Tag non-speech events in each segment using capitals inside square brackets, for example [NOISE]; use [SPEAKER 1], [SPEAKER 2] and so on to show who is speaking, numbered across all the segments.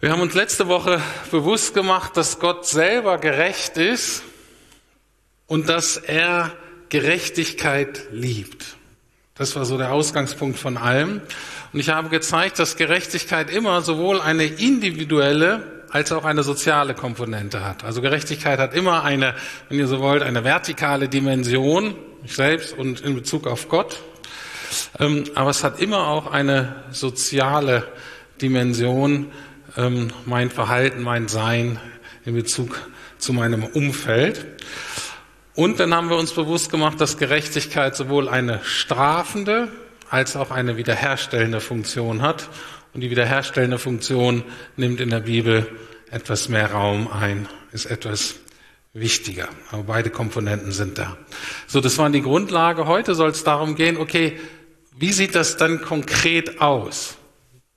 [SPEAKER 1] Wir haben uns letzte Woche bewusst gemacht, dass Gott selber gerecht ist und dass er Gerechtigkeit liebt. Das war so der Ausgangspunkt von allem. Und ich habe gezeigt, dass Gerechtigkeit immer sowohl eine individuelle als auch eine soziale Komponente hat. Also Gerechtigkeit hat immer eine, wenn ihr so wollt, eine vertikale Dimension, ich selbst und in Bezug auf Gott. Ähm, aber es hat immer auch eine soziale Dimension, ähm, mein Verhalten, mein Sein in Bezug zu meinem Umfeld. Und dann haben wir uns bewusst gemacht, dass Gerechtigkeit sowohl eine strafende als auch eine wiederherstellende Funktion hat. Und die wiederherstellende Funktion nimmt in der Bibel etwas mehr Raum ein, ist etwas wichtiger. Aber beide Komponenten sind da. So, das war die Grundlage. Heute soll es darum gehen, okay, wie sieht das dann konkret aus?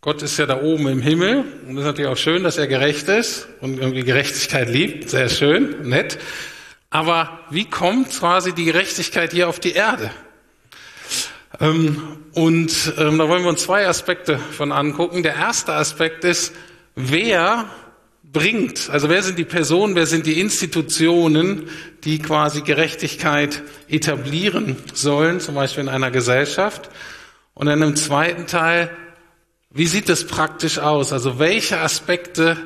[SPEAKER 1] Gott ist ja da oben im Himmel und es ist natürlich auch schön, dass er gerecht ist und irgendwie Gerechtigkeit liebt. Sehr schön, nett. Aber wie kommt quasi die Gerechtigkeit hier auf die Erde? Ähm, und ähm, da wollen wir uns zwei Aspekte von angucken. Der erste Aspekt ist, wer bringt, also wer sind die Personen, wer sind die Institutionen, die quasi Gerechtigkeit etablieren sollen, zum Beispiel in einer Gesellschaft. Und dann im zweiten Teil, wie sieht das praktisch aus? Also welche Aspekte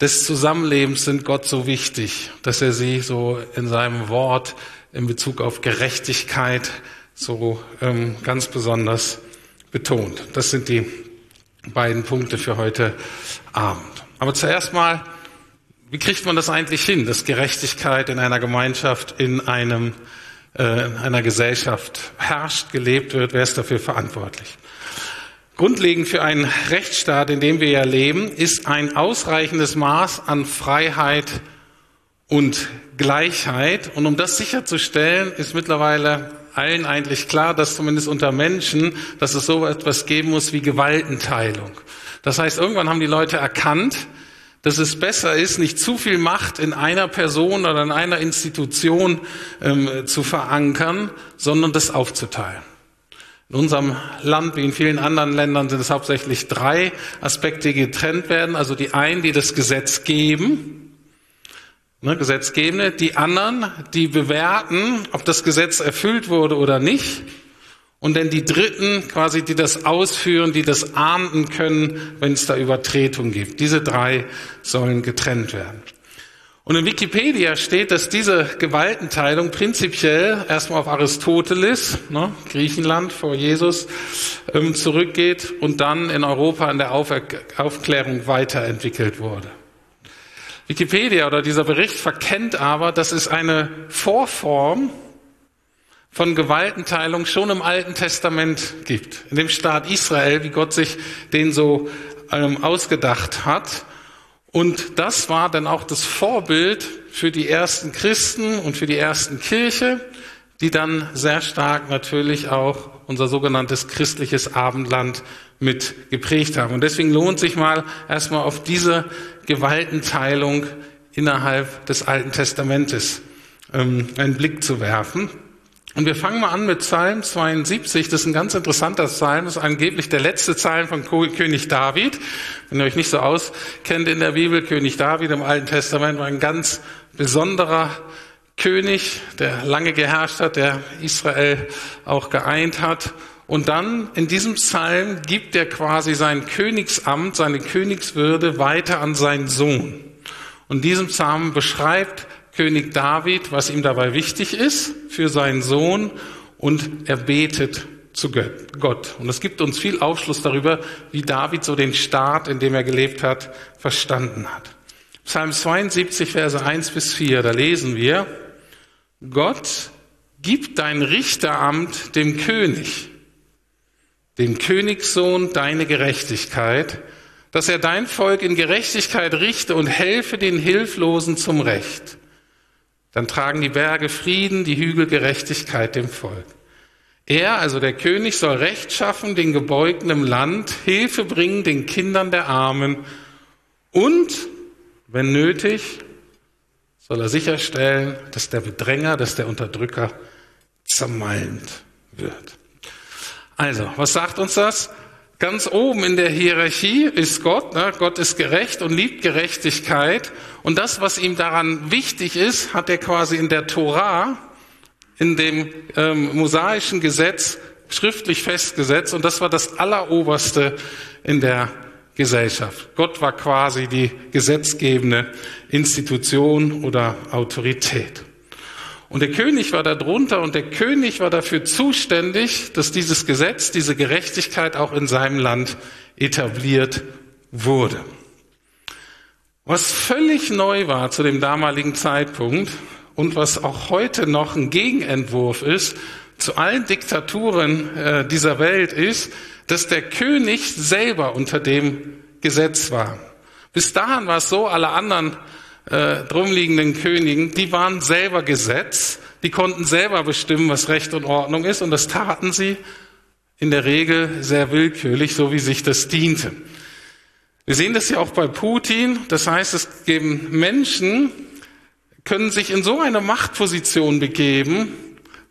[SPEAKER 1] des Zusammenlebens sind Gott so wichtig, dass er sie so in seinem Wort in Bezug auf Gerechtigkeit so ähm, ganz besonders betont. Das sind die beiden Punkte für heute Abend. Aber zuerst mal, wie kriegt man das eigentlich hin, dass Gerechtigkeit in einer Gemeinschaft, in einem, äh, einer Gesellschaft herrscht, gelebt wird? Wer ist dafür verantwortlich? Grundlegend für einen Rechtsstaat, in dem wir ja leben, ist ein ausreichendes Maß an Freiheit und Gleichheit. Und um das sicherzustellen, ist mittlerweile allen eigentlich klar, dass zumindest unter Menschen, dass es so etwas geben muss wie Gewaltenteilung. Das heißt, irgendwann haben die Leute erkannt, dass es besser ist, nicht zu viel Macht in einer Person oder in einer Institution ähm, zu verankern, sondern das aufzuteilen. In unserem Land, wie in vielen anderen Ländern, sind es hauptsächlich drei Aspekte, die getrennt werden. Also die einen, die das Gesetz geben, ne, Gesetzgebende, die anderen, die bewerten, ob das Gesetz erfüllt wurde oder nicht. Und dann die Dritten, quasi, die das ausführen, die das ahnden können, wenn es da Übertretung gibt. Diese drei sollen getrennt werden. Und in Wikipedia steht, dass diese Gewaltenteilung prinzipiell erstmal auf Aristoteles, ne, Griechenland vor Jesus, ähm, zurückgeht und dann in Europa in der Aufklärung weiterentwickelt wurde. Wikipedia oder dieser Bericht verkennt aber, dass es eine Vorform von Gewaltenteilung schon im Alten Testament gibt. In dem Staat Israel, wie Gott sich den so ähm, ausgedacht hat. Und das war dann auch das Vorbild für die ersten Christen und für die ersten Kirche, die dann sehr stark natürlich auch unser sogenanntes christliches Abendland mit geprägt haben. Und deswegen lohnt sich mal erstmal auf diese Gewaltenteilung innerhalb des Alten Testamentes ähm, einen Blick zu werfen. Und wir fangen mal an mit Psalm 72. Das ist ein ganz interessanter Psalm. Das ist angeblich der letzte Psalm von König David. Wenn ihr euch nicht so auskennt in der Bibel, König David im Alten Testament war ein ganz besonderer König, der lange geherrscht hat, der Israel auch geeint hat. Und dann in diesem Psalm gibt er quasi sein Königsamt, seine Königswürde weiter an seinen Sohn. Und diesem Psalm beschreibt König David, was ihm dabei wichtig ist für seinen Sohn und er betet zu Gott. Und es gibt uns viel Aufschluss darüber, wie David so den Staat, in dem er gelebt hat, verstanden hat. Psalm 72, Verse 1 bis 4, da lesen wir, Gott gibt dein Richteramt dem König, dem Königssohn deine Gerechtigkeit, dass er dein Volk in Gerechtigkeit richte und helfe den Hilflosen zum Recht. Dann tragen die Berge Frieden, die Hügel Gerechtigkeit dem Volk. Er, also der König, soll Recht schaffen den Gebeugten im Land, Hilfe bringen den Kindern der Armen und, wenn nötig, soll er sicherstellen, dass der Bedränger, dass der Unterdrücker zermalmt wird. Also, was sagt uns das? Ganz oben in der Hierarchie ist Gott. Ne? Gott ist gerecht und liebt Gerechtigkeit. Und das, was ihm daran wichtig ist, hat er quasi in der Torah, in dem ähm, mosaischen Gesetz schriftlich festgesetzt. Und das war das Alleroberste in der Gesellschaft. Gott war quasi die gesetzgebende Institution oder Autorität. Und der König war da drunter und der König war dafür zuständig, dass dieses Gesetz, diese Gerechtigkeit auch in seinem Land etabliert wurde. Was völlig neu war zu dem damaligen Zeitpunkt und was auch heute noch ein Gegenentwurf ist zu allen Diktaturen äh, dieser Welt ist, dass der König selber unter dem Gesetz war. Bis dahin war es so, alle anderen äh, drumliegenden Königen, die waren selber Gesetz, die konnten selber bestimmen, was Recht und Ordnung ist, und das taten sie in der Regel sehr willkürlich, so wie sich das diente. Wir sehen das ja auch bei Putin. Das heißt, es geben Menschen, können sich in so eine Machtposition begeben,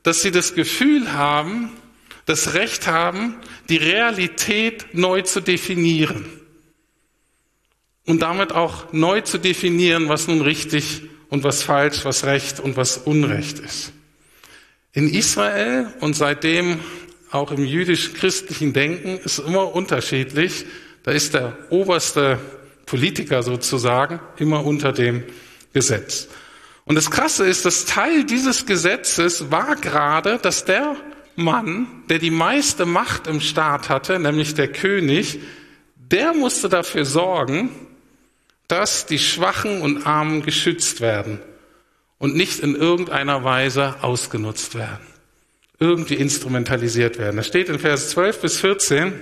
[SPEAKER 1] dass sie das Gefühl haben, das Recht haben, die Realität neu zu definieren und damit auch neu zu definieren, was nun richtig und was falsch, was Recht und was Unrecht ist. In Israel und seitdem auch im jüdisch-christlichen Denken ist immer unterschiedlich. Da ist der oberste Politiker sozusagen immer unter dem Gesetz. Und das Krasse ist, dass Teil dieses Gesetzes war gerade, dass der Mann, der die meiste Macht im Staat hatte, nämlich der König, der musste dafür sorgen, dass die Schwachen und Armen geschützt werden und nicht in irgendeiner Weise ausgenutzt werden, irgendwie instrumentalisiert werden. Das steht in Vers 12 bis 14.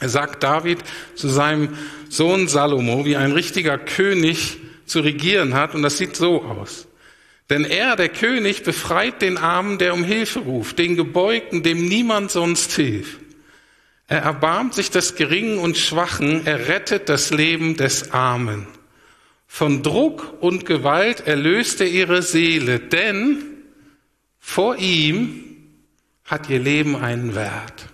[SPEAKER 1] Er sagt David zu seinem Sohn Salomo, wie ein richtiger König zu regieren hat, und das sieht so aus. Denn er, der König, befreit den Armen, der um Hilfe ruft, den Gebeugten, dem niemand sonst hilft. Er erbarmt sich des Geringen und Schwachen, er rettet das Leben des Armen. Von Druck und Gewalt erlöste ihre Seele, denn vor ihm hat ihr Leben einen Wert.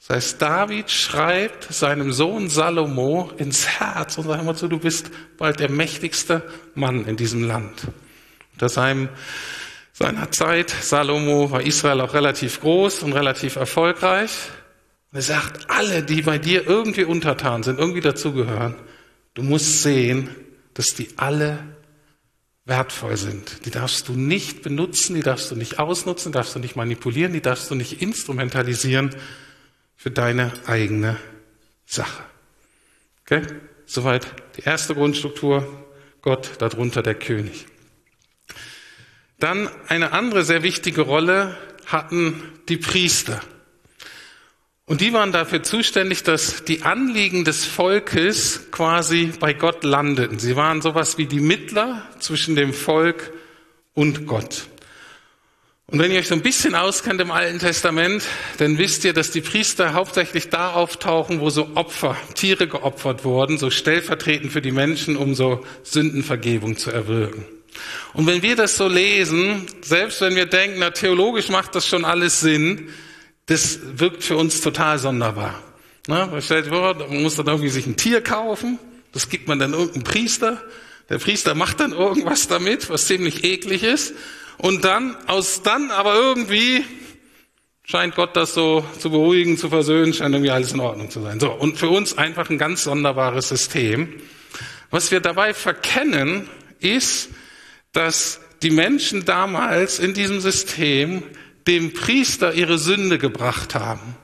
[SPEAKER 1] Das heißt, David schreibt seinem Sohn Salomo ins Herz und sagt immer so, du bist bald der mächtigste Mann in diesem Land. Unter seinem, seiner Zeit, Salomo, war Israel auch relativ groß und relativ erfolgreich. Und er sagt, alle, die bei dir irgendwie untertan sind, irgendwie dazugehören, du musst sehen, dass die alle wertvoll sind. Die darfst du nicht benutzen, die darfst du nicht ausnutzen, die darfst du nicht manipulieren, die darfst du nicht instrumentalisieren für deine eigene Sache. Okay? Soweit die erste Grundstruktur, Gott, darunter der König. Dann eine andere sehr wichtige Rolle hatten die Priester. Und die waren dafür zuständig, dass die Anliegen des Volkes quasi bei Gott landeten. Sie waren sowas wie die Mittler zwischen dem Volk und Gott. Und wenn ihr euch so ein bisschen auskennt im Alten Testament, dann wisst ihr, dass die Priester hauptsächlich da auftauchen, wo so Opfer, Tiere geopfert wurden, so stellvertretend für die Menschen, um so Sündenvergebung zu erwirken. Und wenn wir das so lesen, selbst wenn wir denken, na theologisch macht das schon alles Sinn, das wirkt für uns total sonderbar. Na, man stellt vor, man muss dann irgendwie sich ein Tier kaufen, das gibt man dann irgendeinem Priester, der Priester macht dann irgendwas damit, was ziemlich eklig ist, und dann, aus dann aber irgendwie scheint Gott das so zu beruhigen, zu versöhnen, scheint irgendwie alles in Ordnung zu sein. So, und für uns einfach ein ganz sonderbares System. Was wir dabei verkennen, ist, dass die Menschen damals in diesem System dem Priester ihre Sünde gebracht haben.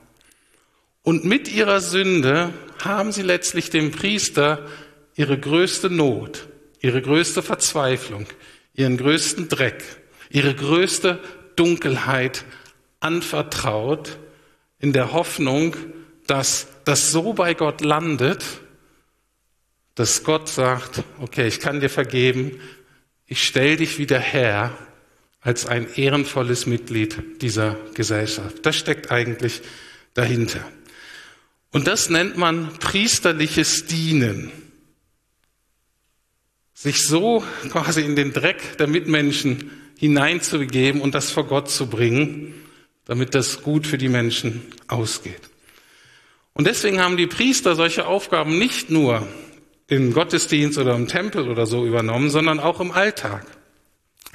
[SPEAKER 1] Und mit ihrer Sünde haben sie letztlich dem Priester ihre größte Not, ihre größte Verzweiflung, ihren größten Dreck, ihre größte Dunkelheit anvertraut, in der Hoffnung, dass das so bei Gott landet, dass Gott sagt, okay, ich kann dir vergeben, ich stell dich wieder her als ein ehrenvolles Mitglied dieser Gesellschaft. Das steckt eigentlich dahinter. Und das nennt man priesterliches Dienen. Sich so quasi in den Dreck der Mitmenschen hineinzubegeben und das vor Gott zu bringen, damit das gut für die Menschen ausgeht. Und deswegen haben die Priester solche Aufgaben nicht nur im Gottesdienst oder im Tempel oder so übernommen, sondern auch im Alltag.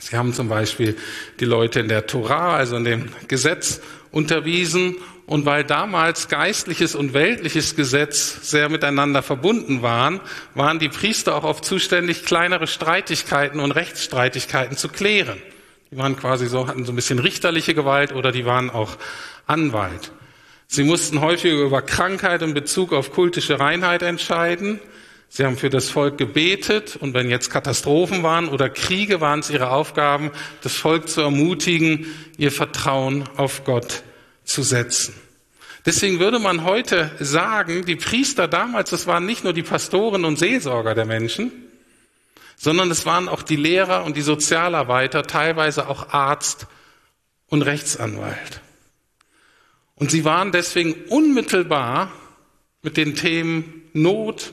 [SPEAKER 1] Sie haben zum Beispiel die Leute in der Torah, also in dem Gesetz, unterwiesen. Und weil damals geistliches und weltliches Gesetz sehr miteinander verbunden waren, waren die Priester auch oft zuständig, kleinere Streitigkeiten und Rechtsstreitigkeiten zu klären. Die waren quasi so, hatten so ein bisschen richterliche Gewalt oder die waren auch Anwalt. Sie mussten häufig über Krankheit in Bezug auf kultische Reinheit entscheiden. Sie haben für das Volk gebetet und wenn jetzt Katastrophen waren oder Kriege, waren es ihre Aufgaben, das Volk zu ermutigen, ihr Vertrauen auf Gott zu setzen. Deswegen würde man heute sagen, die Priester damals, das waren nicht nur die Pastoren und Seelsorger der Menschen, sondern es waren auch die Lehrer und die Sozialarbeiter, teilweise auch Arzt und Rechtsanwalt. Und sie waren deswegen unmittelbar mit den Themen Not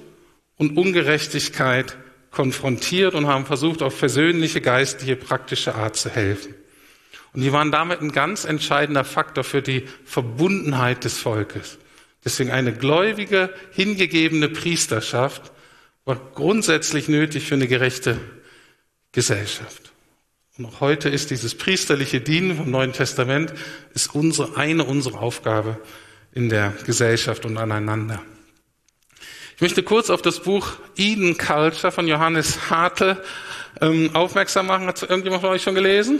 [SPEAKER 1] und Ungerechtigkeit konfrontiert und haben versucht, auf persönliche, geistliche, praktische Art zu helfen. Und die waren damit ein ganz entscheidender Faktor für die Verbundenheit des Volkes. Deswegen eine gläubige, hingegebene Priesterschaft war grundsätzlich nötig für eine gerechte Gesellschaft. Und auch heute ist dieses priesterliche Dienen vom Neuen Testament ist unsere, eine unserer Aufgabe in der Gesellschaft und aneinander. Ich möchte kurz auf das Buch Eden Culture von Johannes Hartl ähm, aufmerksam machen. Hat irgendjemand von euch schon gelesen?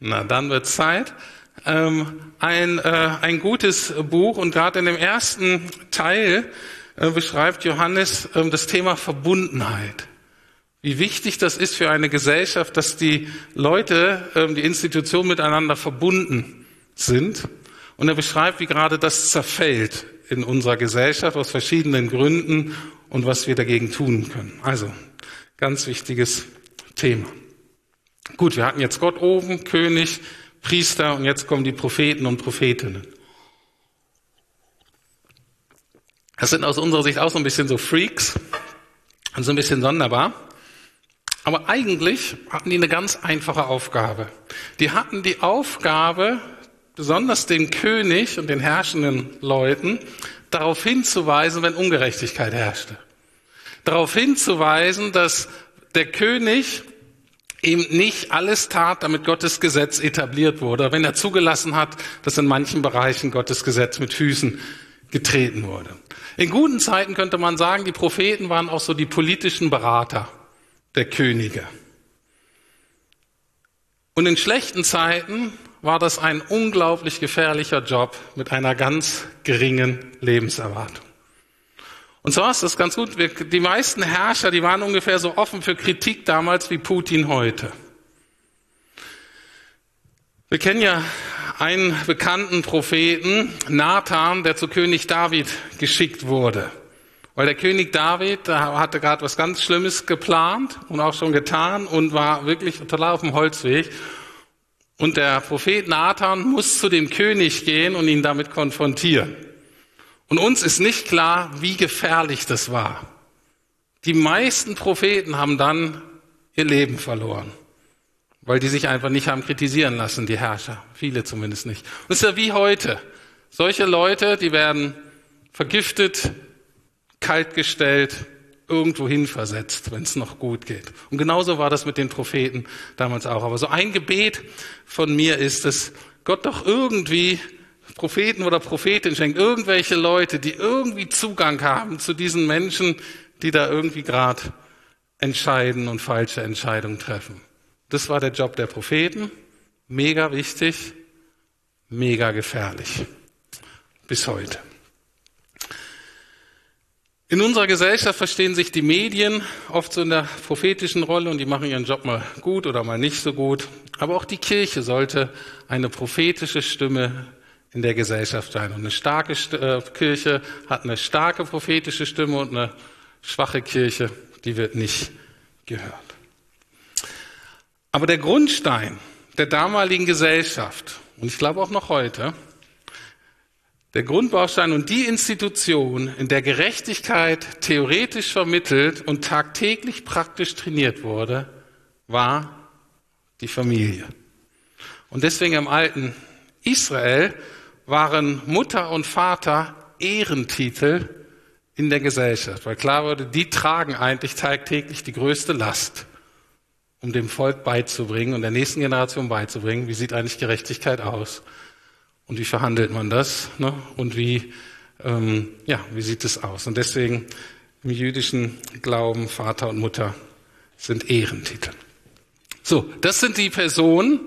[SPEAKER 1] Na, dann wird Zeit. Ähm, ein, äh, ein gutes Buch und gerade in dem ersten Teil äh, beschreibt Johannes äh, das Thema Verbundenheit. Wie wichtig das ist für eine Gesellschaft, dass die Leute, ähm, die Institutionen miteinander verbunden sind. Und er beschreibt, wie gerade das zerfällt in unserer Gesellschaft aus verschiedenen Gründen und was wir dagegen tun können. Also, ganz wichtiges Thema. Gut, wir hatten jetzt Gott oben, König, Priester und jetzt kommen die Propheten und Prophetinnen. Das sind aus unserer Sicht auch so ein bisschen so Freaks und so ein bisschen sonderbar. Aber eigentlich hatten die eine ganz einfache Aufgabe. Die hatten die Aufgabe, besonders den König und den herrschenden Leuten, darauf hinzuweisen, wenn Ungerechtigkeit herrschte. Darauf hinzuweisen, dass der König eben nicht alles tat, damit Gottes Gesetz etabliert wurde, wenn er zugelassen hat, dass in manchen Bereichen Gottes Gesetz mit Füßen getreten wurde. In guten Zeiten könnte man sagen, die Propheten waren auch so die politischen Berater der Könige. Und in schlechten Zeiten war das ein unglaublich gefährlicher Job mit einer ganz geringen Lebenserwartung. Und zwar ist das ganz gut. Die meisten Herrscher, die waren ungefähr so offen für Kritik damals wie Putin heute. Wir kennen ja einen bekannten Propheten, Nathan, der zu König David geschickt wurde. Weil der König David hatte gerade was ganz Schlimmes geplant und auch schon getan und war wirklich total auf dem Holzweg. Und der Prophet Nathan muss zu dem König gehen und ihn damit konfrontieren. Und uns ist nicht klar, wie gefährlich das war. Die meisten Propheten haben dann ihr Leben verloren, weil die sich einfach nicht haben kritisieren lassen, die Herrscher. Viele zumindest nicht. Und es ist ja wie heute. Solche Leute, die werden vergiftet, kaltgestellt, irgendwo hin versetzt, wenn es noch gut geht. Und genauso war das mit den Propheten damals auch. Aber so ein Gebet von mir ist es, Gott doch irgendwie Propheten oder Prophetin schenkt, irgendwelche Leute, die irgendwie Zugang haben zu diesen Menschen, die da irgendwie gerade entscheiden und falsche Entscheidungen treffen. Das war der Job der Propheten. Mega wichtig, mega gefährlich. Bis heute. In unserer Gesellschaft verstehen sich die Medien oft so in der prophetischen Rolle und die machen ihren Job mal gut oder mal nicht so gut. Aber auch die Kirche sollte eine prophetische Stimme in der Gesellschaft sein. Und eine starke äh, Kirche hat eine starke prophetische Stimme und eine schwache Kirche, die wird nicht gehört. Aber der Grundstein der damaligen Gesellschaft, und ich glaube auch noch heute, der Grundbaustein und die Institution, in der Gerechtigkeit theoretisch vermittelt und tagtäglich praktisch trainiert wurde, war die Familie. Und deswegen im Alten Israel waren Mutter und Vater Ehrentitel in der Gesellschaft, weil klar wurde, die tragen eigentlich tagtäglich die größte Last, um dem Volk beizubringen und der nächsten Generation beizubringen, wie sieht eigentlich Gerechtigkeit aus und wie verhandelt man das ne? und wie, ähm, ja, wie sieht es aus. Und deswegen im jüdischen Glauben Vater und Mutter sind Ehrentitel. So, das sind die Personen,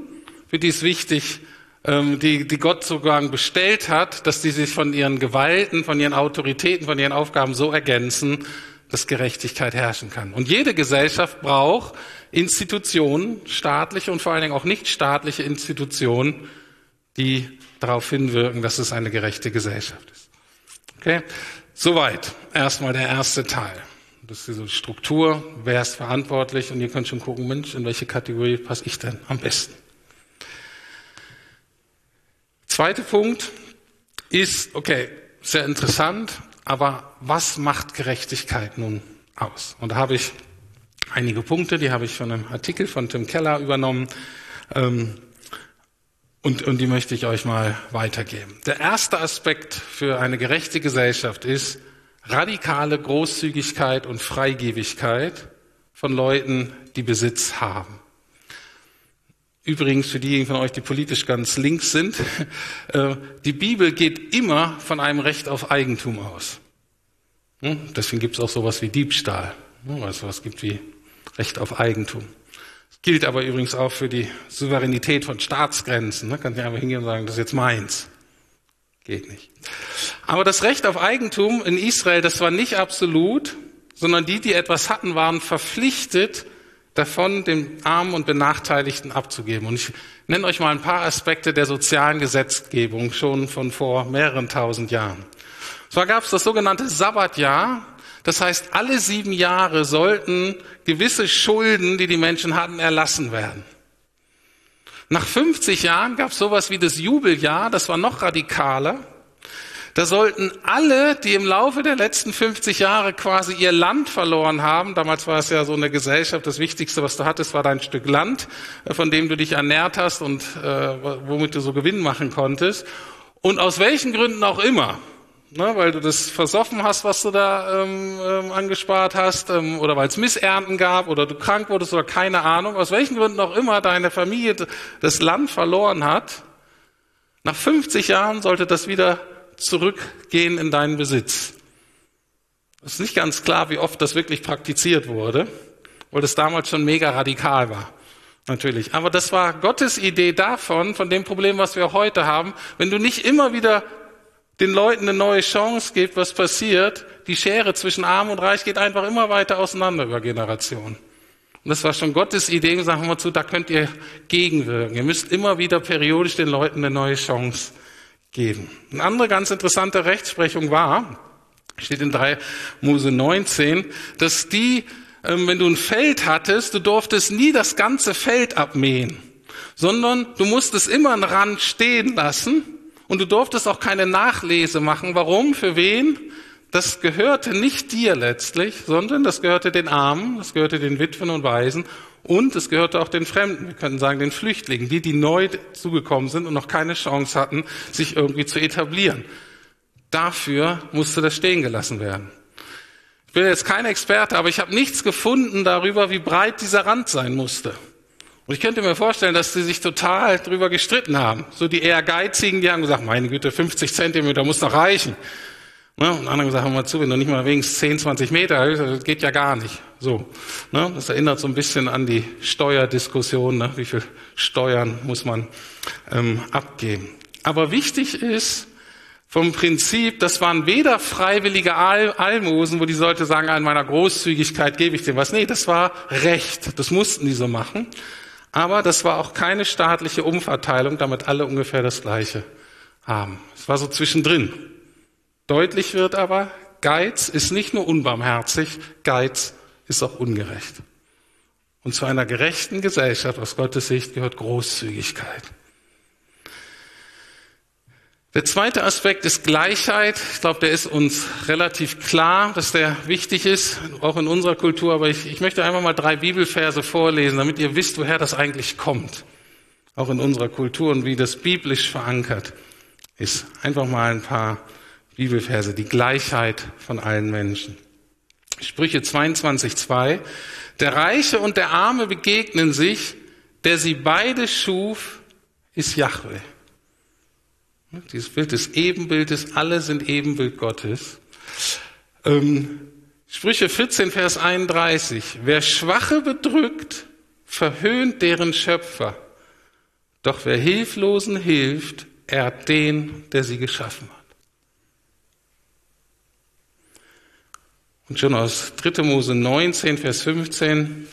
[SPEAKER 1] für die es wichtig ähm, die, die Gott sogar bestellt hat, dass die sich von ihren Gewalten, von ihren Autoritäten, von ihren Aufgaben so ergänzen, dass Gerechtigkeit herrschen kann. Und jede Gesellschaft braucht Institutionen, staatliche und vor allen Dingen auch nicht staatliche Institutionen, die darauf hinwirken, dass es eine gerechte Gesellschaft ist. Okay? Soweit. Erstmal der erste Teil. Das ist diese Struktur. Wer ist verantwortlich? Und ihr könnt schon gucken, Mensch, in welche Kategorie passe ich denn am besten? Zweiter Punkt ist, okay, sehr interessant, aber was macht Gerechtigkeit nun aus? Und da habe ich einige Punkte, die habe ich von einem Artikel von Tim Keller übernommen. Ähm, und, und die möchte ich euch mal weitergeben. Der erste Aspekt für eine gerechte Gesellschaft ist radikale Großzügigkeit und Freigebigkeit von Leuten, die Besitz haben. Übrigens für diejenigen von euch, die politisch ganz links sind, [LAUGHS] äh, die Bibel geht immer von einem Recht auf Eigentum aus. Hm? Deswegen gibt es auch sowas wie Diebstahl, hm? weil es sowas gibt wie Recht auf Eigentum. Gilt aber übrigens auch für die Souveränität von Staatsgrenzen. Man kann nicht einfach hingehen und sagen, das ist jetzt meins. Geht nicht. Aber das Recht auf Eigentum in Israel, das war nicht absolut, sondern die, die etwas hatten, waren verpflichtet, davon, den Armen und Benachteiligten abzugeben. Und ich nenne euch mal ein paar Aspekte der sozialen Gesetzgebung schon von vor mehreren tausend Jahren. Zwar gab es das sogenannte Sabbatjahr. Das heißt, alle sieben Jahre sollten gewisse Schulden, die die Menschen hatten, erlassen werden. Nach 50 Jahren gab es sowas wie das Jubeljahr. Das war noch radikaler. Da sollten alle, die im Laufe der letzten 50 Jahre quasi ihr Land verloren haben, damals war es ja so eine Gesellschaft, das Wichtigste, was du hattest, war dein Stück Land, äh, von dem du dich ernährt hast und äh, womit du so Gewinn machen konntest. Und aus welchen Gründen auch immer, ne, weil du das versoffen hast, was du da ähm, ähm, angespart hast, ähm, oder weil es Missernten gab, oder du krank wurdest, oder keine Ahnung, aus welchen Gründen auch immer deine Familie das Land verloren hat, nach 50 Jahren sollte das wieder zurückgehen in deinen Besitz. Es ist nicht ganz klar, wie oft das wirklich praktiziert wurde, weil das damals schon mega radikal war. Natürlich. Aber das war Gottes Idee davon, von dem Problem, was wir heute haben. Wenn du nicht immer wieder den Leuten eine neue Chance gibst, was passiert? Die Schere zwischen Arm und Reich geht einfach immer weiter auseinander über Generationen. Und das war schon Gottes Idee. Sagen wir mal zu, da könnt ihr gegenwirken. Ihr müsst immer wieder periodisch den Leuten eine neue Chance geben. Eine andere ganz interessante Rechtsprechung war, steht in 3 Mose 19, dass die, ähm, wenn du ein Feld hattest, du durftest nie das ganze Feld abmähen, sondern du musstest immer einen Rand stehen lassen und du durftest auch keine Nachlese machen. Warum? Für wen? Das gehörte nicht dir letztlich, sondern das gehörte den Armen, das gehörte den Witwen und Waisen und es gehörte auch den Fremden, wir könnten sagen den Flüchtlingen, die, die neu zugekommen sind und noch keine Chance hatten, sich irgendwie zu etablieren. Dafür musste das stehen gelassen werden. Ich bin jetzt kein Experte, aber ich habe nichts gefunden darüber, wie breit dieser Rand sein musste. Und ich könnte mir vorstellen, dass sie sich total darüber gestritten haben. So die eher Geizigen, die haben gesagt, meine Güte, 50 Zentimeter muss noch reichen. Ne? Und andere gesagt, hör mal zu, wenn du nicht mal wenigstens 10, 20 Meter, das geht ja gar nicht. So, ne? Das erinnert so ein bisschen an die Steuerdiskussion, ne? wie viel Steuern muss man ähm, abgeben. Aber wichtig ist vom Prinzip, das waren weder freiwillige Al Almosen, wo die Leute sagen, an meiner Großzügigkeit gebe ich dir was. Nee, das war Recht, das mussten die so machen. Aber das war auch keine staatliche Umverteilung, damit alle ungefähr das Gleiche haben. Es war so zwischendrin. Deutlich wird aber, Geiz ist nicht nur unbarmherzig, Geiz ist auch ungerecht. Und zu einer gerechten Gesellschaft aus Gottes Sicht gehört Großzügigkeit. Der zweite Aspekt ist Gleichheit. Ich glaube, der ist uns relativ klar, dass der wichtig ist, auch in unserer Kultur. Aber ich, ich möchte einfach mal drei Bibelverse vorlesen, damit ihr wisst, woher das eigentlich kommt. auch in unserer Kultur und wie das biblisch verankert ist. Einfach mal ein paar Bibelverse, die Gleichheit von allen Menschen. Sprüche 22.2. Der Reiche und der Arme begegnen sich, der sie beide schuf, ist Yahweh. Dieses Bild des Ebenbildes, alle sind Ebenbild Gottes. Ähm, Sprüche 14, Vers 31. Wer Schwache bedrückt, verhöhnt deren Schöpfer. Doch wer Hilflosen hilft, ehrt den, der sie geschaffen hat. Und schon aus 3. Mose 19, Vers 15.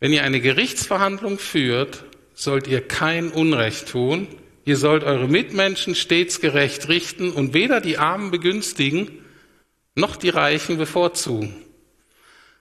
[SPEAKER 1] Wenn ihr eine Gerichtsverhandlung führt, sollt ihr kein Unrecht tun. Ihr sollt eure Mitmenschen stets gerecht richten und weder die Armen begünstigen, noch die Reichen bevorzugen.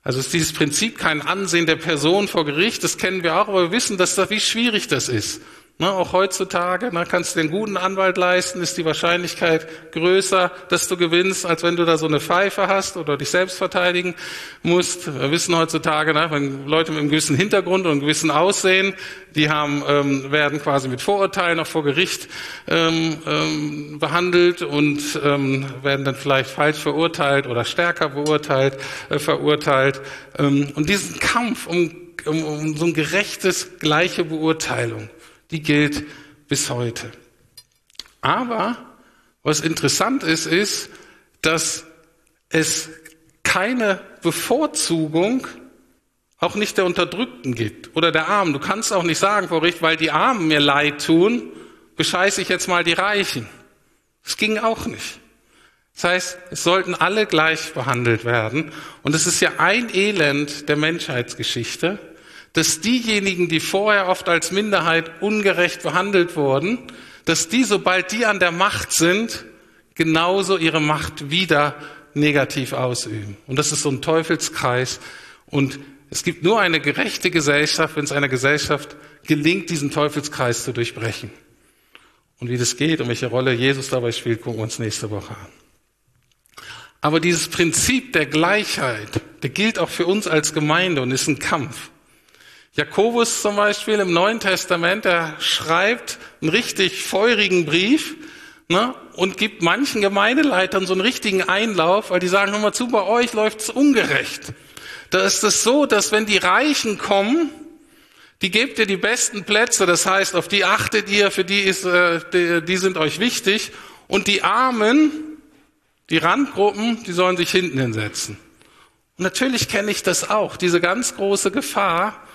[SPEAKER 1] Also ist dieses Prinzip kein Ansehen der Person vor Gericht, das kennen wir auch, aber wir wissen, dass das, wie schwierig das ist. Ne, auch heutzutage ne, kannst du einen guten Anwalt leisten, ist die Wahrscheinlichkeit größer, dass du gewinnst, als wenn du da so eine Pfeife hast oder dich selbst verteidigen musst. Wir wissen heutzutage, ne, wenn Leute mit einem gewissen Hintergrund und einem gewissen Aussehen, die haben, ähm, werden quasi mit Vorurteilen auch vor Gericht ähm, ähm, behandelt und ähm, werden dann vielleicht falsch verurteilt oder stärker beurteilt, äh, verurteilt. Ähm, und diesen Kampf um, um, um so ein gerechtes, gleiche Beurteilung die gilt bis heute. Aber was interessant ist, ist, dass es keine Bevorzugung auch nicht der Unterdrückten gibt oder der Armen. Du kannst auch nicht sagen vor Gericht, weil die Armen mir leid tun, bescheiße ich jetzt mal die Reichen. Das ging auch nicht. Das heißt, es sollten alle gleich behandelt werden. Und es ist ja ein Elend der Menschheitsgeschichte, dass diejenigen, die vorher oft als Minderheit ungerecht behandelt wurden, dass die, sobald die an der Macht sind, genauso ihre Macht wieder negativ ausüben. Und das ist so ein Teufelskreis. Und es gibt nur eine gerechte Gesellschaft, wenn es einer Gesellschaft gelingt, diesen Teufelskreis zu durchbrechen. Und wie das geht und welche Rolle Jesus dabei spielt, gucken wir uns nächste Woche an. Aber dieses Prinzip der Gleichheit, der gilt auch für uns als Gemeinde und ist ein Kampf. Jakobus zum Beispiel im Neuen Testament, der schreibt einen richtig feurigen Brief ne, und gibt manchen Gemeindeleitern so einen richtigen Einlauf, weil die sagen, hör mal zu, bei euch läuft's ungerecht. Da ist es so, dass wenn die Reichen kommen, die gebt ihr die besten Plätze, das heißt, auf die achtet ihr, für die, ist, äh, die, die sind euch wichtig. Und die Armen, die Randgruppen, die sollen sich hinten hinsetzen. Und natürlich kenne ich das auch, diese ganz große Gefahr,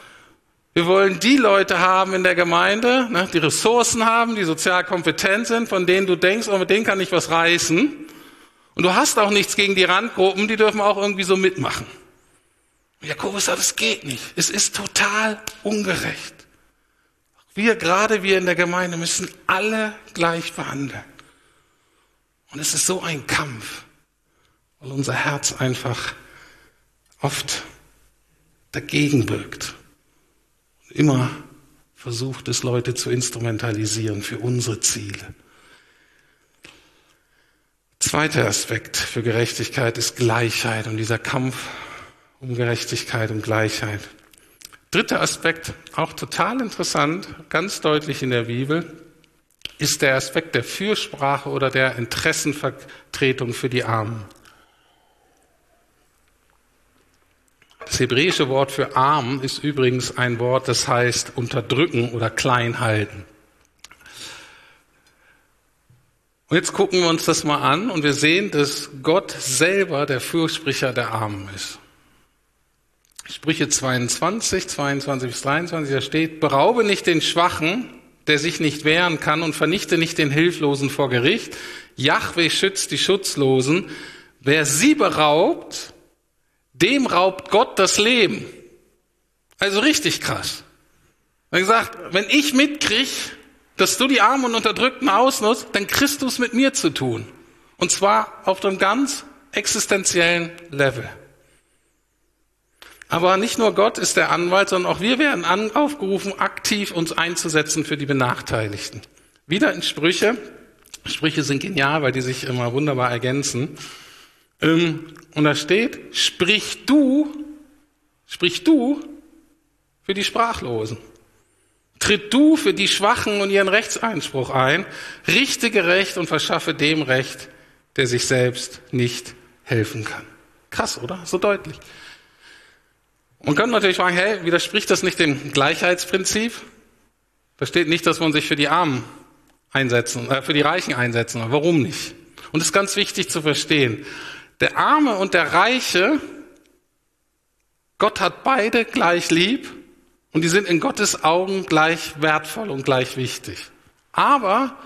[SPEAKER 1] wir wollen die Leute haben in der Gemeinde, ne, die Ressourcen haben, die sozial kompetent sind, von denen du denkst, oh, mit denen kann ich was reißen. Und du hast auch nichts gegen die Randgruppen, die dürfen auch irgendwie so mitmachen. Jakobus sagt, es geht nicht. Es ist total ungerecht. Wir, gerade wir in der Gemeinde, müssen alle gleich behandeln. Und es ist so ein Kampf, weil unser Herz einfach oft dagegen wirkt immer versucht es, Leute zu instrumentalisieren für unsere Ziele. Zweiter Aspekt für Gerechtigkeit ist Gleichheit und dieser Kampf um Gerechtigkeit und Gleichheit. Dritter Aspekt, auch total interessant, ganz deutlich in der Bibel, ist der Aspekt der Fürsprache oder der Interessenvertretung für die Armen. Das hebräische Wort für arm ist übrigens ein Wort, das heißt unterdrücken oder klein halten. Und jetzt gucken wir uns das mal an und wir sehen, dass Gott selber der Fürsprecher der Armen ist. Sprüche 22, 22 bis 23, da steht, beraube nicht den Schwachen, der sich nicht wehren kann und vernichte nicht den Hilflosen vor Gericht. Jahwe schützt die Schutzlosen. Wer sie beraubt, dem raubt Gott das Leben. Also richtig krass. Er hat gesagt, wenn ich mitkrieg, dass du die Armen und Unterdrückten ausnutzt, dann kriegst du es mit mir zu tun. Und zwar auf einem ganz existenziellen Level. Aber nicht nur Gott ist der Anwalt, sondern auch wir werden aufgerufen, aktiv uns einzusetzen für die Benachteiligten. Wieder in Sprüche. Sprüche sind genial, weil die sich immer wunderbar ergänzen. Ähm, und da steht, sprich du, sprich du für die Sprachlosen. Tritt du für die Schwachen und ihren Rechtseinspruch ein, richte gerecht und verschaffe dem Recht, der sich selbst nicht helfen kann. Krass, oder? So deutlich. Man könnte natürlich fragen, hey, widerspricht das nicht dem Gleichheitsprinzip? Da steht nicht, dass man sich für die Armen einsetzen, äh, für die Reichen einsetzen. Warum nicht? Und es ist ganz wichtig zu verstehen. Der Arme und der Reiche, Gott hat beide gleich lieb und die sind in Gottes Augen gleich wertvoll und gleich wichtig. Aber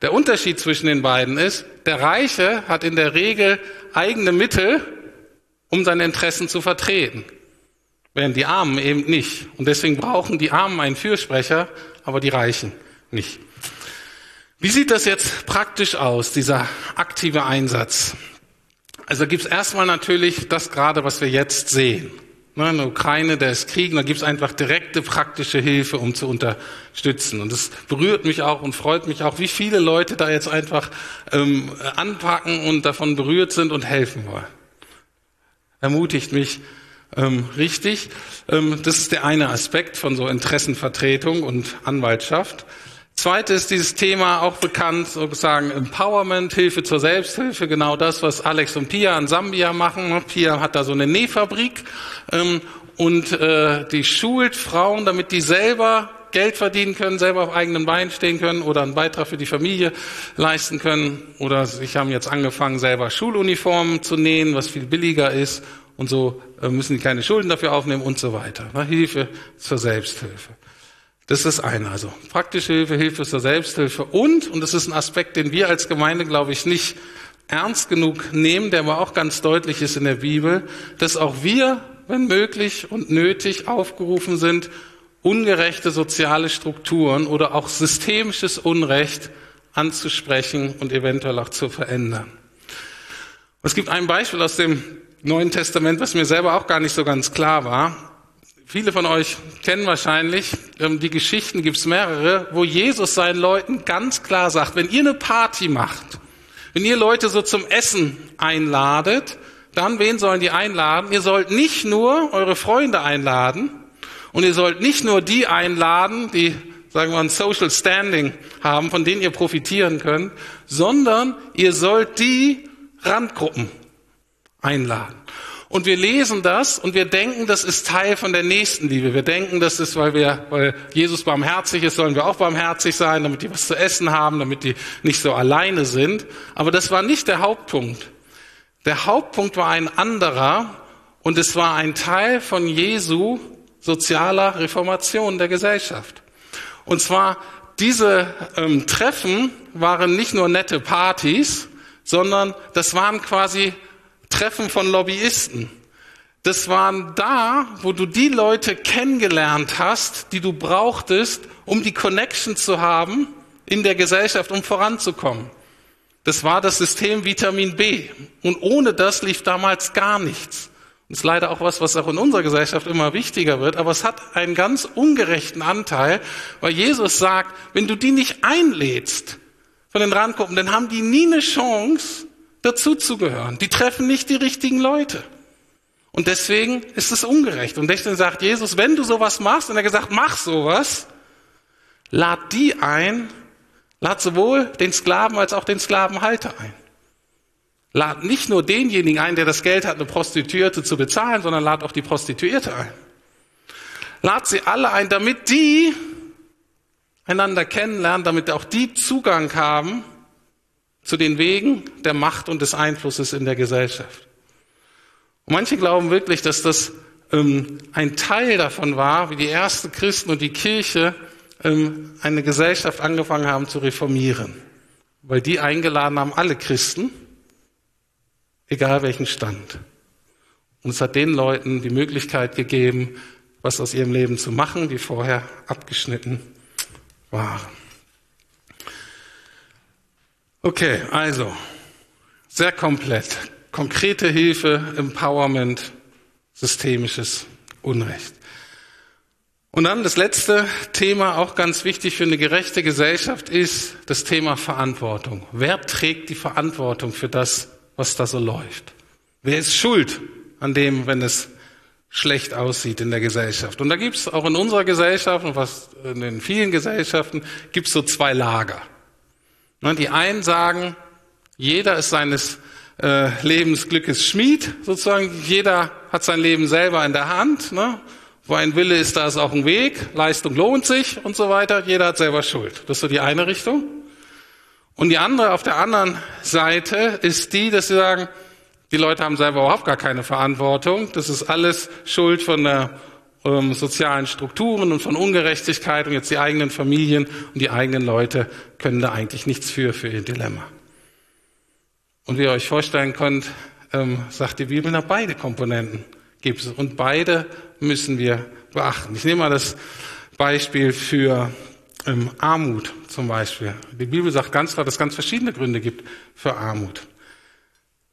[SPEAKER 1] der Unterschied zwischen den beiden ist, der Reiche hat in der Regel eigene Mittel, um seine Interessen zu vertreten, während die Armen eben nicht. Und deswegen brauchen die Armen einen Fürsprecher, aber die Reichen nicht. Wie sieht das jetzt praktisch aus, dieser aktive Einsatz? Also gibt es erstmal natürlich das gerade, was wir jetzt sehen. Ne, in der Ukraine, da ist Krieg, da gibt es einfach direkte praktische Hilfe, um zu unterstützen. Und es berührt mich auch und freut mich auch, wie viele Leute da jetzt einfach ähm, anpacken und davon berührt sind und helfen wollen. Ermutigt mich ähm, richtig. Ähm, das ist der eine Aspekt von so Interessenvertretung und Anwaltschaft. Zweite ist dieses Thema auch bekannt, sozusagen Empowerment, Hilfe zur Selbsthilfe, genau das, was Alex und Pia in Sambia machen. Pia hat da so eine Nähfabrik ähm, und äh, die schult Frauen, damit die selber Geld verdienen können, selber auf eigenen Beinen stehen können oder einen Beitrag für die Familie leisten können. Oder sie haben jetzt angefangen, selber Schuluniformen zu nähen, was viel billiger ist. Und so äh, müssen die keine Schulden dafür aufnehmen und so weiter. Hilfe zur Selbsthilfe. Das ist eine. Also praktische Hilfe, Hilfe zur Selbsthilfe und, und das ist ein Aspekt, den wir als Gemeinde, glaube ich, nicht ernst genug nehmen, der aber auch ganz deutlich ist in der Bibel, dass auch wir, wenn möglich und nötig, aufgerufen sind, ungerechte soziale Strukturen oder auch systemisches Unrecht anzusprechen und eventuell auch zu verändern. Es gibt ein Beispiel aus dem Neuen Testament, was mir selber auch gar nicht so ganz klar war. Viele von euch kennen wahrscheinlich ähm, die Geschichten, gibt es mehrere, wo Jesus seinen Leuten ganz klar sagt, wenn ihr eine Party macht, wenn ihr Leute so zum Essen einladet, dann wen sollen die einladen? Ihr sollt nicht nur eure Freunde einladen und ihr sollt nicht nur die einladen, die sagen wir ein Social Standing haben, von denen ihr profitieren könnt, sondern ihr sollt die Randgruppen einladen. Und wir lesen das und wir denken, das ist Teil von der Nächstenliebe. Wir denken, das ist, weil wir, weil Jesus barmherzig ist, sollen wir auch barmherzig sein, damit die was zu essen haben, damit die nicht so alleine sind. Aber das war nicht der Hauptpunkt. Der Hauptpunkt war ein anderer und es war ein Teil von Jesu sozialer Reformation der Gesellschaft. Und zwar diese ähm, Treffen waren nicht nur nette Partys, sondern das waren quasi Treffen von Lobbyisten. Das waren da, wo du die Leute kennengelernt hast, die du brauchtest, um die Connection zu haben in der Gesellschaft, um voranzukommen. Das war das System Vitamin B. Und ohne das lief damals gar nichts. Das ist leider auch was, was auch in unserer Gesellschaft immer wichtiger wird, aber es hat einen ganz ungerechten Anteil, weil Jesus sagt, wenn du die nicht einlädst von den Randgruppen, dann haben die nie eine Chance, dazuzugehören. Die treffen nicht die richtigen Leute. Und deswegen ist es ungerecht. Und deswegen sagt Jesus, wenn du sowas machst, und er gesagt, mach sowas, lad die ein, lad sowohl den Sklaven als auch den Sklavenhalter ein. Lad nicht nur denjenigen ein, der das Geld hat, eine Prostituierte zu bezahlen, sondern lad auch die Prostituierte ein. Lad sie alle ein, damit die einander kennenlernen, damit auch die Zugang haben zu den Wegen der Macht und des Einflusses in der Gesellschaft. Und manche glauben wirklich, dass das ähm, ein Teil davon war, wie die ersten Christen und die Kirche ähm, eine Gesellschaft angefangen haben zu reformieren, weil die eingeladen haben, alle Christen, egal welchen Stand. Und es hat den Leuten die Möglichkeit gegeben, was aus ihrem Leben zu machen, die vorher abgeschnitten waren. Okay, also sehr komplett. Konkrete Hilfe, Empowerment, systemisches Unrecht. Und dann das letzte Thema, auch ganz wichtig für eine gerechte Gesellschaft, ist das Thema Verantwortung. Wer trägt die Verantwortung für das, was da so läuft? Wer ist schuld an dem, wenn es schlecht aussieht in der Gesellschaft. Und da gibt es auch in unserer Gesellschaft und was in den vielen Gesellschaften gibt es so zwei Lager. Ne, die einen sagen, jeder ist seines äh, Lebensglückes Schmied, sozusagen. Jeder hat sein Leben selber in der Hand. Ne? Wo ein Wille ist, da ist auch ein Weg. Leistung lohnt sich und so weiter. Jeder hat selber Schuld. Das ist so die eine Richtung. Und die andere auf der anderen Seite ist die, dass sie sagen, die Leute haben selber überhaupt gar keine Verantwortung. Das ist alles Schuld von der ähm, sozialen Strukturen und von Ungerechtigkeit und jetzt die eigenen Familien und die eigenen Leute können da eigentlich nichts für, für ihr Dilemma. Und wie ihr euch vorstellen könnt, ähm, sagt die Bibel, na beide Komponenten gibt es und beide müssen wir beachten. Ich nehme mal das Beispiel für ähm, Armut zum Beispiel. Die Bibel sagt ganz klar, dass es ganz verschiedene Gründe gibt für Armut.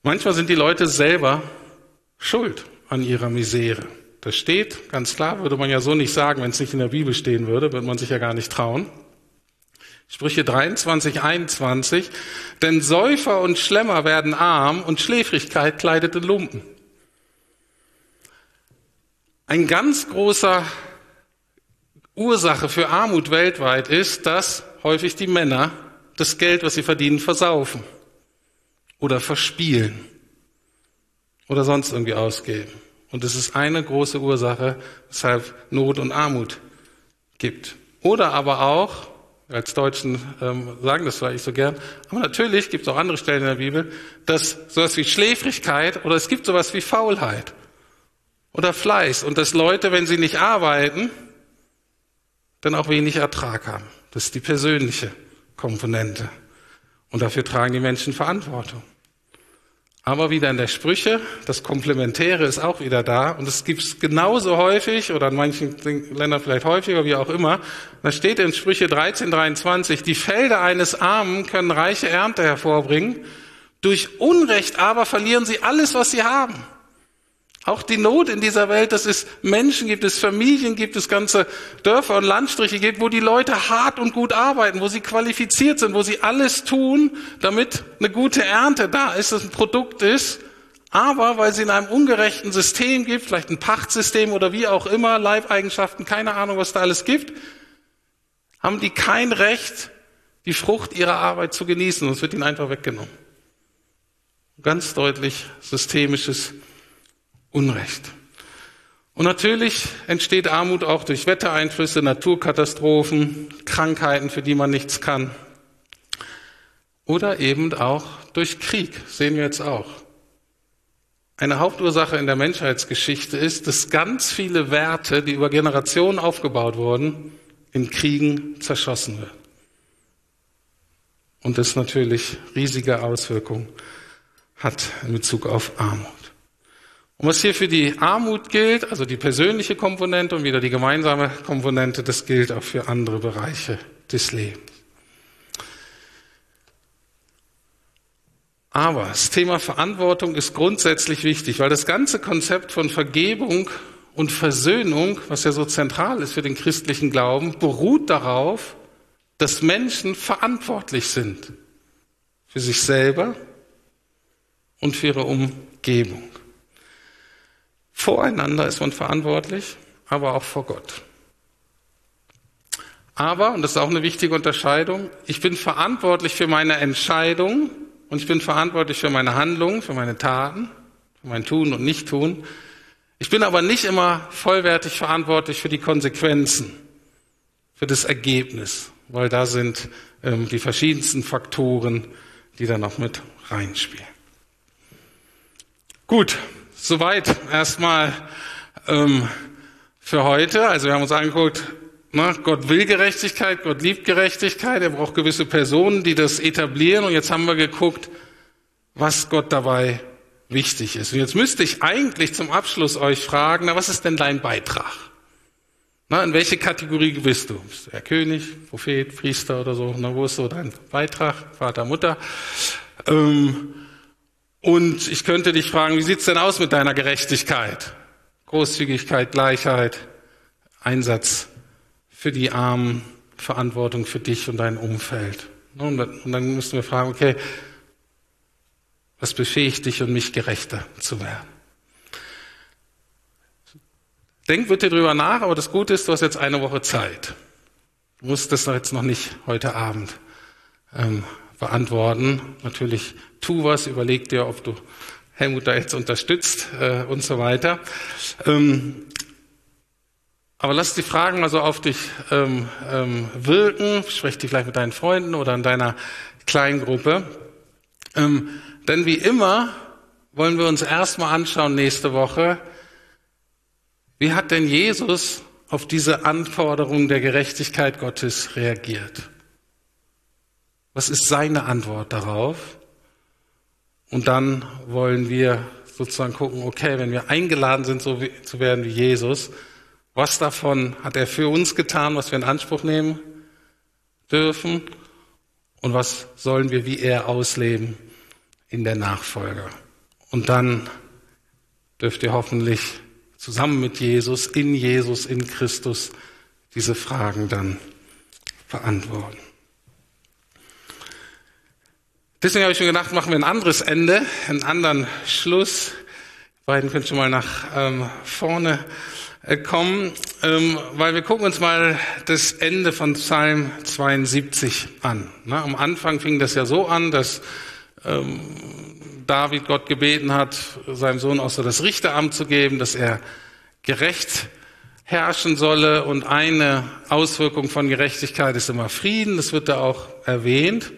[SPEAKER 1] Manchmal sind die Leute selber schuld an ihrer Misere. Das steht ganz klar, würde man ja so nicht sagen, wenn es nicht in der Bibel stehen würde, würde man sich ja gar nicht trauen. Sprüche 23, 21. Denn Säufer und Schlemmer werden arm und Schläfrigkeit kleidet in Lumpen. Ein ganz großer Ursache für Armut weltweit ist, dass häufig die Männer das Geld, was sie verdienen, versaufen oder verspielen oder sonst irgendwie ausgeben. Und es ist eine große Ursache, weshalb Not und Armut gibt. Oder aber auch, als Deutschen ähm, sagen das vielleicht so gern, aber natürlich gibt es auch andere Stellen in der Bibel, dass sowas wie Schläfrigkeit oder es gibt sowas wie Faulheit oder Fleiß und dass Leute, wenn sie nicht arbeiten, dann auch wenig Ertrag haben. Das ist die persönliche Komponente. Und dafür tragen die Menschen Verantwortung. Aber wieder in der Sprüche, das Komplementäre ist auch wieder da und es gibt es genauso häufig oder in manchen Ländern vielleicht häufiger, wie auch immer. Da steht in Sprüche 13, 23, die Felder eines Armen können reiche Ernte hervorbringen, durch Unrecht aber verlieren sie alles, was sie haben. Auch die Not in dieser Welt, dass es Menschen gibt, es Familien gibt, es ganze Dörfer und Landstriche gibt, wo die Leute hart und gut arbeiten, wo sie qualifiziert sind, wo sie alles tun, damit eine gute Ernte da ist, dass ein Produkt ist. Aber weil sie in einem ungerechten System gibt, vielleicht ein Pachtsystem oder wie auch immer, Leibeigenschaften, keine Ahnung, was da alles gibt, haben die kein Recht, die Frucht ihrer Arbeit zu genießen. Es wird ihnen einfach weggenommen. Ganz deutlich systemisches Unrecht. Und natürlich entsteht Armut auch durch Wettereinflüsse, Naturkatastrophen, Krankheiten, für die man nichts kann. Oder eben auch durch Krieg, sehen wir jetzt auch. Eine Hauptursache in der Menschheitsgeschichte ist, dass ganz viele Werte, die über Generationen aufgebaut wurden, in Kriegen zerschossen werden. Und das natürlich riesige Auswirkungen hat in Bezug auf Armut. Und was hier für die Armut gilt, also die persönliche Komponente und wieder die gemeinsame Komponente, das gilt auch für andere Bereiche des Lebens. Aber das Thema Verantwortung ist grundsätzlich wichtig, weil das ganze Konzept von Vergebung und Versöhnung, was ja so zentral ist für den christlichen Glauben, beruht darauf, dass Menschen verantwortlich sind für sich selber und für ihre Umgebung. Voreinander ist man verantwortlich, aber auch vor Gott. Aber, und das ist auch eine wichtige Unterscheidung, ich bin verantwortlich für meine Entscheidung und ich bin verantwortlich für meine Handlungen, für meine Taten, für mein Tun und Nicht-Tun. Ich bin aber nicht immer vollwertig verantwortlich für die Konsequenzen, für das Ergebnis, weil da sind ähm, die verschiedensten Faktoren, die da noch mit reinspielen. Gut, Soweit erstmal ähm, für heute. Also wir haben uns angeguckt, na, Gott will Gerechtigkeit, Gott liebt Gerechtigkeit, er braucht gewisse Personen, die das etablieren. Und jetzt haben wir geguckt, was Gott dabei wichtig ist. Und jetzt müsste ich eigentlich zum Abschluss euch fragen, na, was ist denn dein Beitrag? Na, in welche Kategorie bist du? Bist du Herr König, Prophet, Priester oder so? Na, wo ist so dein Beitrag? Vater, Mutter? Ähm, und ich könnte dich fragen, wie sieht's denn aus mit deiner Gerechtigkeit? Großzügigkeit, Gleichheit, Einsatz für die Armen, Verantwortung für dich und dein Umfeld. Und dann müssen wir fragen, okay, was befähigt dich und mich gerechter zu werden? Denk bitte drüber nach, aber das Gute ist, du hast jetzt eine Woche Zeit. Du musst das jetzt noch nicht heute Abend ähm, beantworten. Natürlich tu was, überleg dir, ob du Helmut da jetzt unterstützt äh, und so weiter. Ähm, aber lass die Fragen mal so auf dich ähm, ähm, wirken. Sprech die vielleicht mit deinen Freunden oder in deiner Kleingruppe. Ähm, denn wie immer wollen wir uns erstmal anschauen nächste Woche, wie hat denn Jesus auf diese Anforderung der Gerechtigkeit Gottes reagiert? Was ist seine Antwort darauf? Und dann wollen wir sozusagen gucken, okay, wenn wir eingeladen sind, so wie, zu werden wie Jesus, was davon hat er für uns getan, was wir in Anspruch nehmen dürfen? Und was sollen wir wie er ausleben in der Nachfolge? Und dann dürft ihr hoffentlich zusammen mit Jesus, in Jesus, in Christus diese Fragen dann beantworten. Deswegen habe ich mir gedacht, machen wir ein anderes Ende, einen anderen Schluss. Die beiden können schon mal nach ähm, vorne äh, kommen, ähm, weil wir gucken uns mal das Ende von Psalm 72 an. Na, am Anfang fing das ja so an, dass ähm, David Gott gebeten hat, seinem Sohn auch so das Richteramt zu geben, dass er gerecht herrschen solle und eine Auswirkung von Gerechtigkeit ist immer Frieden, das wird da auch erwähnt.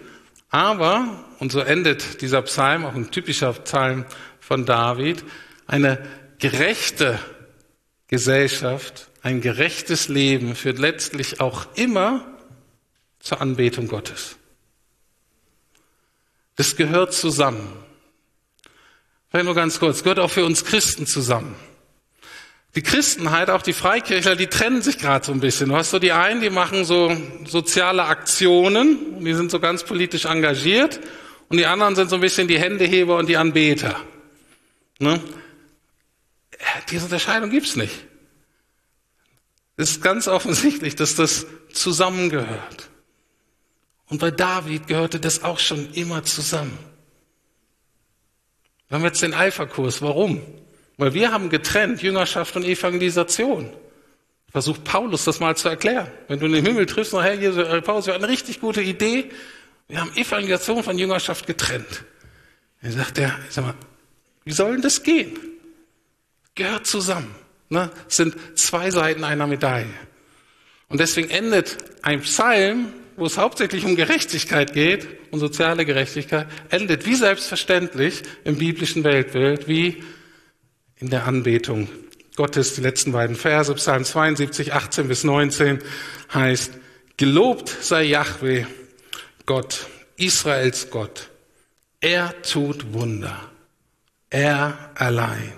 [SPEAKER 1] Aber, und so endet dieser Psalm, auch ein typischer Psalm von David, eine gerechte Gesellschaft, ein gerechtes Leben führt letztlich auch immer zur Anbetung Gottes. Das gehört zusammen. Vielleicht nur ganz kurz, gehört auch für uns Christen zusammen. Die Christenheit, auch die Freikirchler, die trennen sich gerade so ein bisschen. Du hast so die einen, die machen so soziale Aktionen, die sind so ganz politisch engagiert, und die anderen sind so ein bisschen die Händeheber und die Anbeter. Ne? Diese Unterscheidung gibt's nicht. Es ist ganz offensichtlich, dass das zusammengehört. Und bei David gehörte das auch schon immer zusammen. Wir haben jetzt den Alpha-Kurs. Warum? Weil wir haben getrennt Jüngerschaft und Evangelisation. Versucht Paulus das mal zu erklären. Wenn du in den Himmel triffst, Herr Jesus, Paulus, wir haben eine richtig gute Idee. Wir haben Evangelisation von Jüngerschaft getrennt. Dann sagt er, sag mal, wie soll denn das gehen? Gehört zusammen. Ne? Sind zwei Seiten einer Medaille. Und deswegen endet ein Psalm, wo es hauptsächlich um Gerechtigkeit geht und soziale Gerechtigkeit, endet wie selbstverständlich im biblischen Weltbild, wie in der Anbetung Gottes. Die letzten beiden Verse, Psalm 72, 18 bis 19 heißt, Gelobt sei Yahweh, Gott, Israels Gott. Er tut Wunder. Er allein.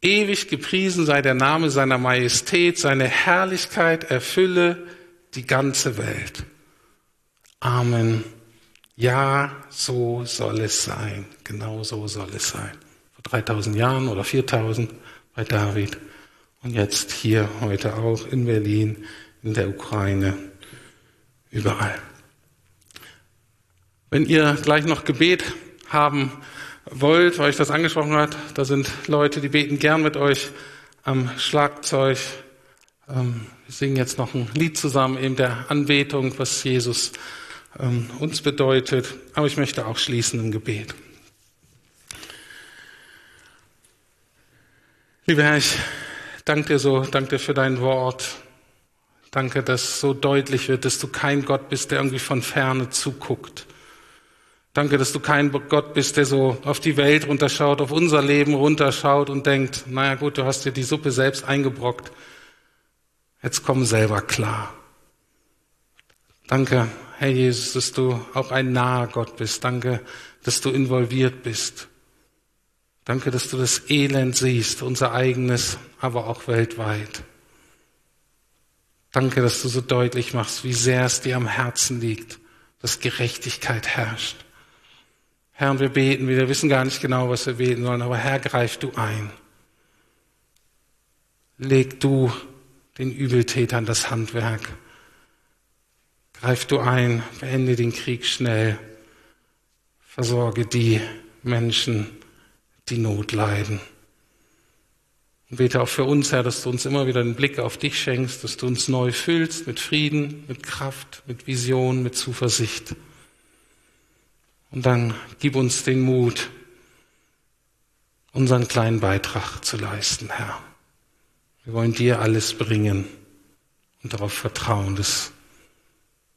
[SPEAKER 1] Ewig gepriesen sei der Name seiner Majestät, seine Herrlichkeit erfülle die ganze Welt. Amen. Ja, so soll es sein. Genau so soll es sein. 3000 Jahren oder 4000 bei David und jetzt hier heute auch in Berlin, in der Ukraine, überall. Wenn ihr gleich noch Gebet haben wollt, weil ich das angesprochen hat, da sind Leute, die beten gern mit euch am Schlagzeug. Ähm, wir singen jetzt noch ein Lied zusammen, eben der Anbetung, was Jesus ähm, uns bedeutet. Aber ich möchte auch schließen im Gebet. Lieber Herr, ich danke dir so, danke dir für dein Wort. Danke, dass so deutlich wird, dass du kein Gott bist, der irgendwie von ferne zuguckt. Danke, dass du kein Gott bist, der so auf die Welt runterschaut, auf unser Leben runterschaut und denkt, naja gut, du hast dir die Suppe selbst eingebrockt. Jetzt komm selber klar. Danke, Herr Jesus, dass du auch ein naher Gott bist. Danke, dass du involviert bist. Danke, dass du das Elend siehst, unser eigenes, aber auch weltweit. Danke, dass du so deutlich machst, wie sehr es dir am Herzen liegt, dass Gerechtigkeit herrscht. Herr, und wir beten, wir wissen gar nicht genau, was wir beten sollen, aber Herr, greif du ein. Leg du den Übeltätern das Handwerk. Greif du ein, beende den Krieg schnell. Versorge die Menschen, die Not leiden. Und bete auch für uns, Herr, dass du uns immer wieder einen Blick auf dich schenkst, dass du uns neu füllst mit Frieden, mit Kraft, mit Vision, mit Zuversicht. Und dann gib uns den Mut, unseren kleinen Beitrag zu leisten, Herr. Wir wollen dir alles bringen und darauf vertrauen, dass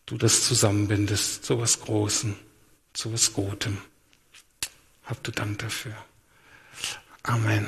[SPEAKER 1] du das zusammenbindest zu was Großem, zu was Gutem. Hab du Dank dafür. Amen.